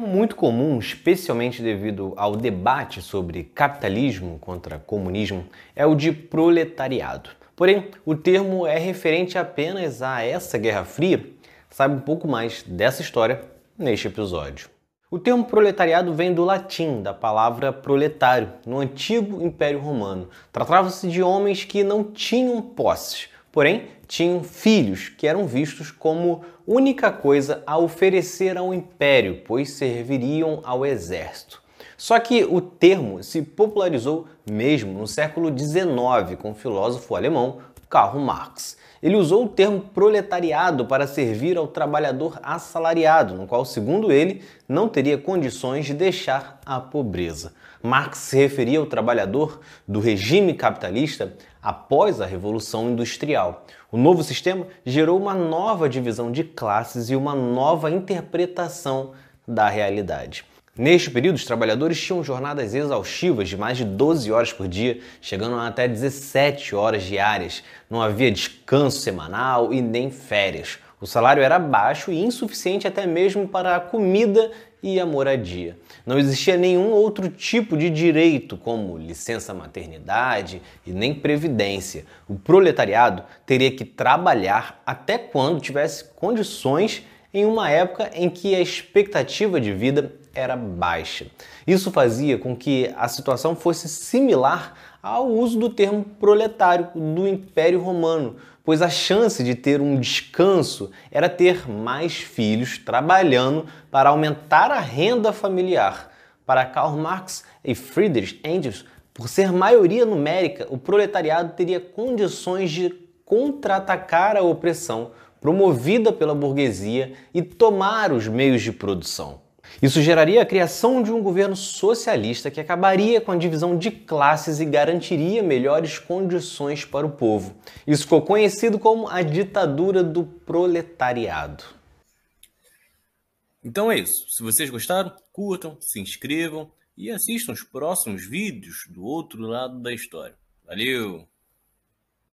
Muito comum, especialmente devido ao debate sobre capitalismo contra comunismo, é o de proletariado. Porém, o termo é referente apenas a essa Guerra Fria. Sabe um pouco mais dessa história neste episódio. O termo proletariado vem do latim, da palavra proletário, no antigo Império Romano. Tratava-se de homens que não tinham posses, porém tinham filhos que eram vistos como única coisa a oferecer ao império, pois serviriam ao exército. Só que o termo se popularizou mesmo no século XIX com o filósofo alemão Karl Marx. Ele usou o termo proletariado para servir ao trabalhador assalariado, no qual, segundo ele, não teria condições de deixar a pobreza. Marx se referia ao trabalhador do regime capitalista após a Revolução Industrial. O novo sistema gerou uma nova divisão de classes e uma nova interpretação da realidade. Neste período, os trabalhadores tinham jornadas exaustivas de mais de 12 horas por dia, chegando a até 17 horas diárias. Não havia descanso semanal e nem férias. O salário era baixo e insuficiente até mesmo para a comida e a moradia. Não existia nenhum outro tipo de direito, como licença maternidade e nem previdência. O proletariado teria que trabalhar até quando tivesse condições em uma época em que a expectativa de vida era baixa. Isso fazia com que a situação fosse similar ao uso do termo proletário do Império Romano, pois a chance de ter um descanso era ter mais filhos trabalhando para aumentar a renda familiar. Para Karl Marx e Friedrich Engels, por ser maioria numérica, o proletariado teria condições de contra-atacar a opressão promovida pela burguesia e tomar os meios de produção. Isso geraria a criação de um governo socialista que acabaria com a divisão de classes e garantiria melhores condições para o povo. Isso ficou conhecido como a ditadura do proletariado. Então é isso. Se vocês gostaram, curtam, se inscrevam e assistam os próximos vídeos do outro lado da história. Valeu!